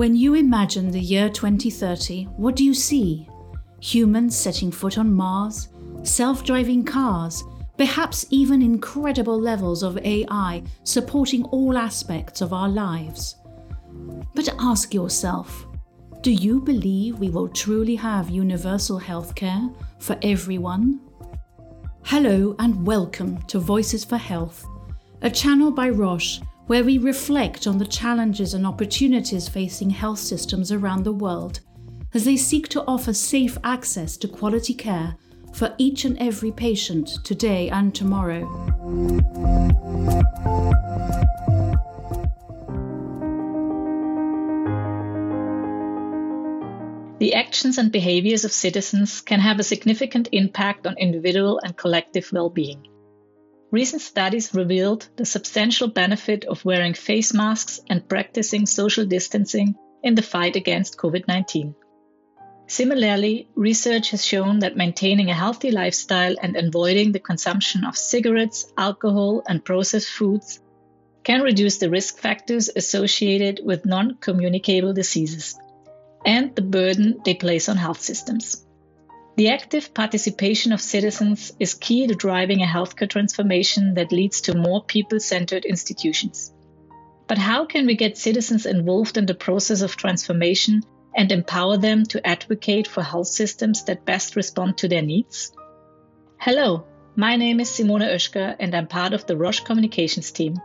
When you imagine the year 2030, what do you see? Humans setting foot on Mars, self driving cars, perhaps even incredible levels of AI supporting all aspects of our lives. But ask yourself do you believe we will truly have universal healthcare for everyone? Hello and welcome to Voices for Health, a channel by Roche where we reflect on the challenges and opportunities facing health systems around the world as they seek to offer safe access to quality care for each and every patient today and tomorrow. Actions and behaviors of citizens can have a significant impact on individual and collective well being. Recent studies revealed the substantial benefit of wearing face masks and practicing social distancing in the fight against COVID 19. Similarly, research has shown that maintaining a healthy lifestyle and avoiding the consumption of cigarettes, alcohol, and processed foods can reduce the risk factors associated with non communicable diseases and the burden they place on health systems. The active participation of citizens is key to driving a healthcare transformation that leads to more people centered institutions. But how can we get citizens involved in the process of transformation and empower them to advocate for health systems that best respond to their needs? Hello, my name is Simone Oeschger and I'm part of the Roche Communications team.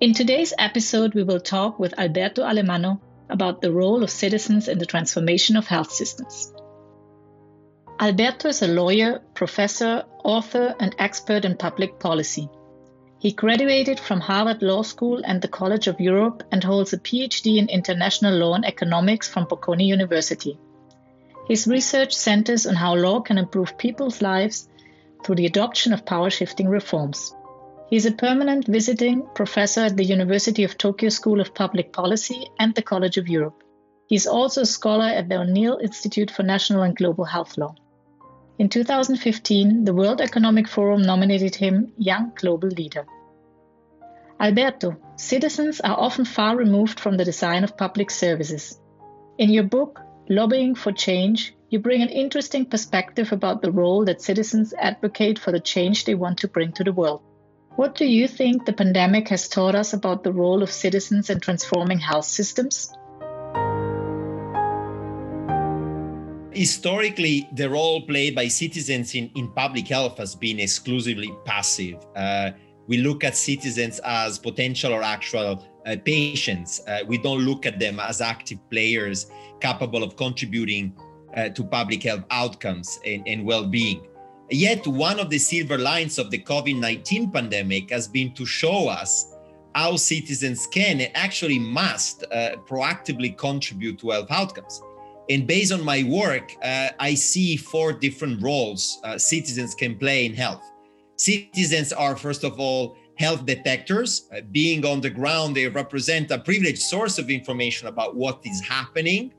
In today's episode, we will talk with Alberto Alemanno about the role of citizens in the transformation of health systems. Alberto is a lawyer, professor, author, and expert in public policy. He graduated from Harvard Law School and the College of Europe and holds a PhD in international law and economics from Bocconi University. His research centers on how law can improve people's lives through the adoption of power shifting reforms. He is a permanent visiting professor at the University of Tokyo School of Public Policy and the College of Europe. He is also a scholar at the O'Neill Institute for National and Global Health Law. In 2015, the World Economic Forum nominated him Young Global Leader. Alberto, citizens are often far removed from the design of public services. In your book, Lobbying for Change, you bring an interesting perspective about the role that citizens advocate for the change they want to bring to the world. What do you think the pandemic has taught us about the role of citizens in transforming health systems? historically, the role played by citizens in, in public health has been exclusively passive. Uh, we look at citizens as potential or actual uh, patients. Uh, we don't look at them as active players capable of contributing uh, to public health outcomes and, and well being. Yet, one of the silver lines of the COVID 19 pandemic has been to show us how citizens can and actually must uh, proactively contribute to health outcomes. And based on my work, uh, I see four different roles uh, citizens can play in health. Citizens are, first of all, health detectors. Uh, being on the ground, they represent a privileged source of information about what is happening.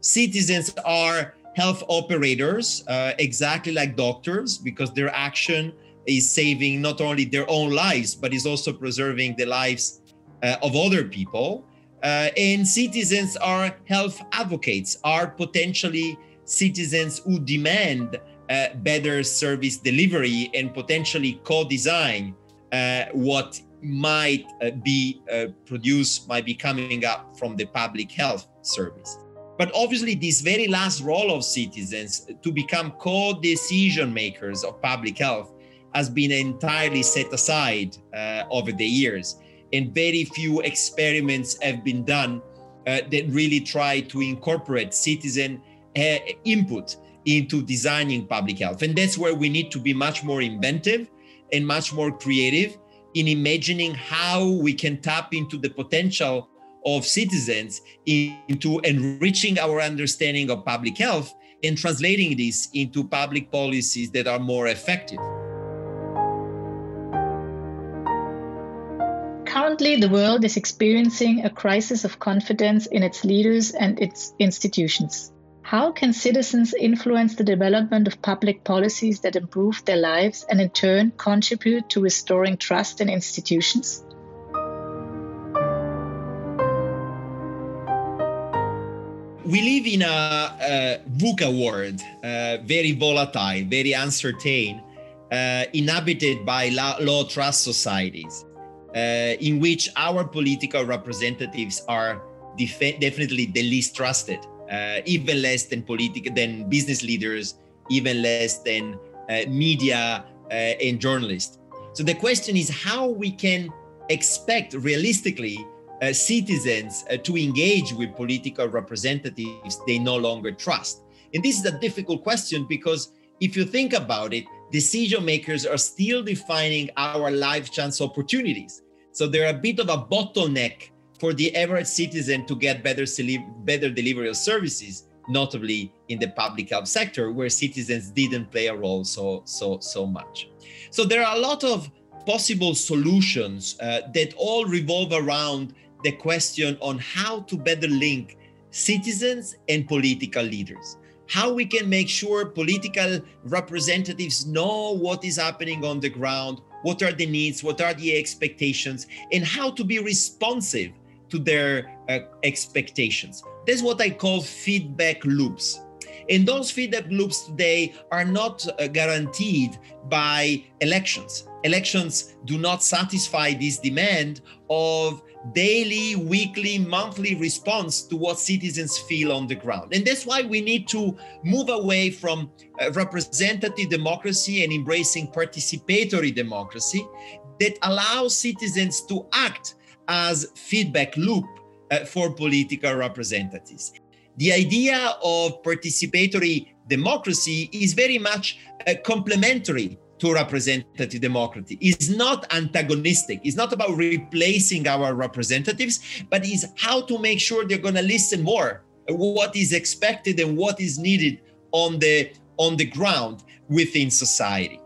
Citizens are health operators, uh, exactly like doctors, because their action is saving not only their own lives, but is also preserving the lives uh, of other people. Uh, and citizens are health advocates, are potentially citizens who demand uh, better service delivery and potentially co-design uh, what might uh, be produced, might be coming up from the public health service. But obviously, this very last role of citizens to become co-decision makers of public health has been entirely set aside uh, over the years and very few experiments have been done uh, that really try to incorporate citizen uh, input into designing public health. And that's where we need to be much more inventive and much more creative in imagining how we can tap into the potential of citizens into enriching our understanding of public health and translating this into public policies that are more effective. Currently, the world is experiencing a crisis of confidence in its leaders and its institutions. How can citizens influence the development of public policies that improve their lives and in turn contribute to restoring trust in institutions? We live in a, a VUCA world, uh, very volatile, very uncertain, uh, inhabited by low trust societies, uh, in which our political representatives are def- definitely the least trusted, uh, even less than political than business leaders, even less than uh, media uh, and journalists. So the question is how we can expect realistically uh, citizens uh, to engage with political representatives they no longer trust. And this is a difficult question because if you think about it, decision makers are still defining our life chance opportunities. So they're a bit of a bottleneck for the average citizen to get better, better delivery of services, notably in the public health sector, where citizens didn't play a role so so so much. So there are a lot of possible solutions uh, that all revolve around the question on how to better link citizens and political leaders. How we can make sure political representatives know what is happening on the ground, what are the needs, what are the expectations, and how to be responsive to their uh, expectations. That's what I call feedback loops. And those feedback loops today are not uh, guaranteed by elections. Elections do not satisfy this demand of daily, weekly, monthly response to what citizens feel on the ground. And that's why we need to move away from uh, representative democracy and embracing participatory democracy that allows citizens to act as feedback loop uh, for political representatives. The idea of participatory democracy is very much uh, complementary to representative democracy is not antagonistic it's not about replacing our representatives but is how to make sure they're going to listen more what is expected and what is needed on the on the ground within society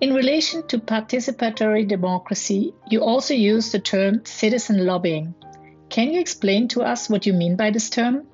In relation to participatory democracy, you also use the term citizen lobbying. Can you explain to us what you mean by this term?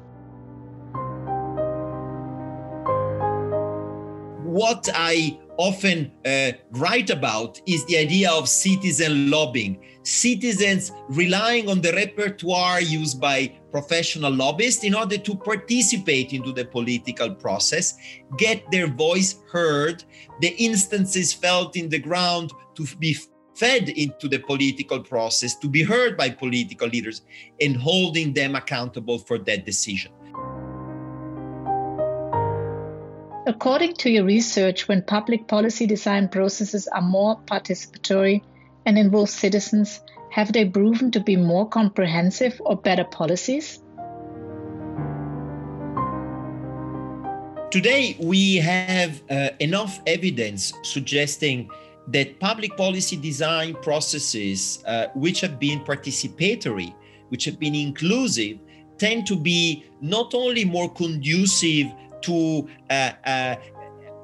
What I often uh, write about is the idea of citizen lobbying. Citizens relying on the repertoire used by professional lobbyists in order to participate into the political process, get their voice heard, the instances felt in the ground to be fed into the political process, to be heard by political leaders, and holding them accountable for that decision. According to your research, when public policy design processes are more participatory and involve citizens, have they proven to be more comprehensive or better policies? Today, we have uh, enough evidence suggesting that public policy design processes, uh, which have been participatory, which have been inclusive, tend to be not only more conducive to uh, uh,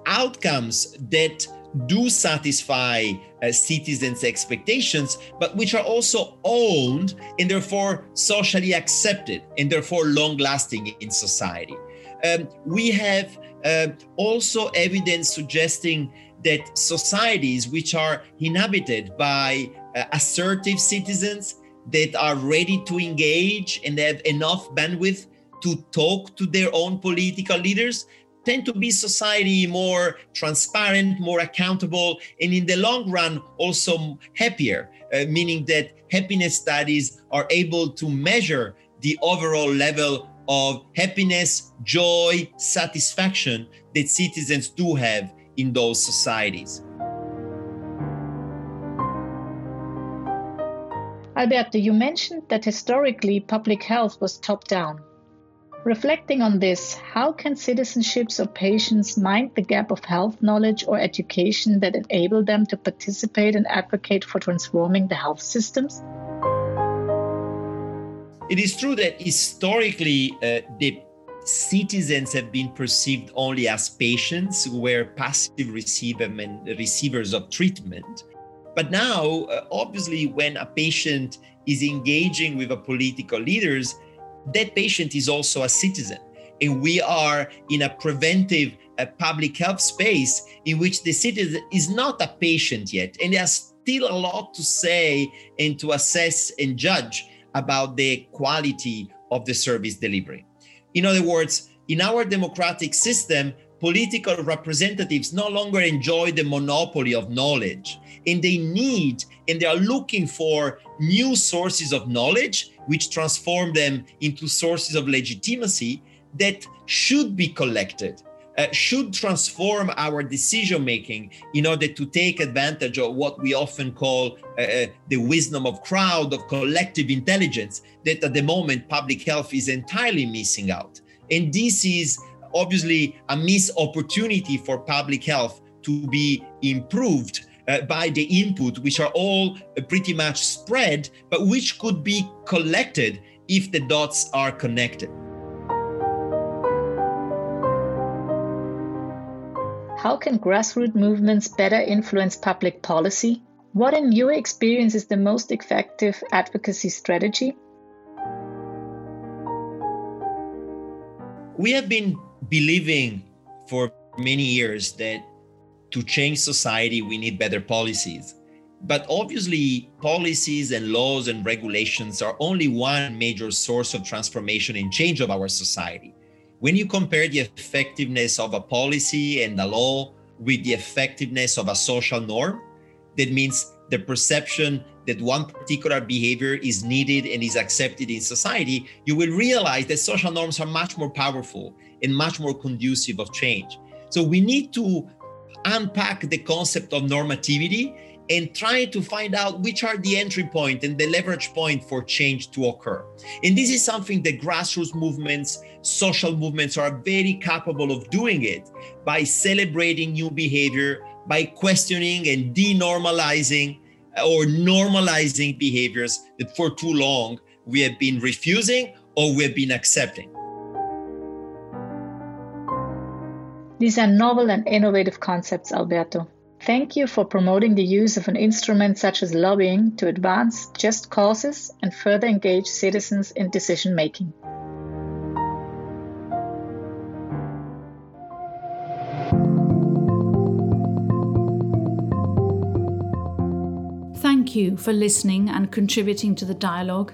outcomes that do satisfy uh, citizens' expectations, but which are also owned and therefore socially accepted and therefore long lasting in society. Um, we have uh, also evidence suggesting that societies which are inhabited by uh, assertive citizens that are ready to engage and have enough bandwidth to talk to their own political leaders tend to be society more transparent, more accountable, and in the long run, also happier, uh, meaning that happiness studies are able to measure the overall level of happiness, joy, satisfaction that citizens do have in those societies. Alberto, you mentioned that historically public health was top down. Reflecting on this, how can citizenships or patients mind the gap of health knowledge or education that enable them to participate and advocate for transforming the health systems? It is true that historically, uh, the citizens have been perceived only as patients who were passive receivers of treatment. But now, uh, obviously, when a patient is engaging with a political leaders, that patient is also a citizen. And we are in a preventive uh, public health space in which the citizen is not a patient yet. And there's still a lot to say and to assess and judge about the quality of the service delivery. In other words, in our democratic system, political representatives no longer enjoy the monopoly of knowledge and they need and they are looking for new sources of knowledge which transform them into sources of legitimacy that should be collected uh, should transform our decision making in order to take advantage of what we often call uh, uh, the wisdom of crowd of collective intelligence that at the moment public health is entirely missing out. And this is obviously a missed opportunity for public health to be improved uh, by the input, which are all uh, pretty much spread, but which could be collected if the dots are connected. How can grassroots movements better influence public policy? What, in your experience, is the most effective advocacy strategy? We have been believing for many years that to change society, we need better policies. But obviously, policies and laws and regulations are only one major source of transformation and change of our society. When you compare the effectiveness of a policy and a law with the effectiveness of a social norm, that means the perception that one particular behavior is needed and is accepted in society, you will realize that social norms are much more powerful and much more conducive of change. So we need to unpack the concept of normativity and try to find out which are the entry point and the leverage point for change to occur. And this is something that grassroots movements, social movements are very capable of doing it by celebrating new behavior, by questioning and denormalizing or normalizing behaviors that for too long we have been refusing or we have been accepting. These are novel and innovative concepts, Alberto. Thank you for promoting the use of an instrument such as lobbying to advance just causes and further engage citizens in decision making. Thank you for listening and contributing to the dialogue.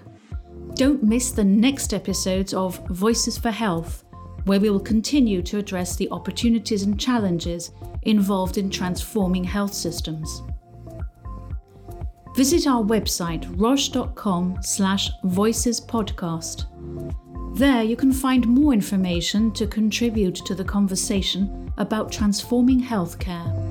Don't miss the next episodes of Voices for Health where we will continue to address the opportunities and challenges involved in transforming health systems. Visit our website roche.com slash voicespodcast. There you can find more information to contribute to the conversation about transforming healthcare.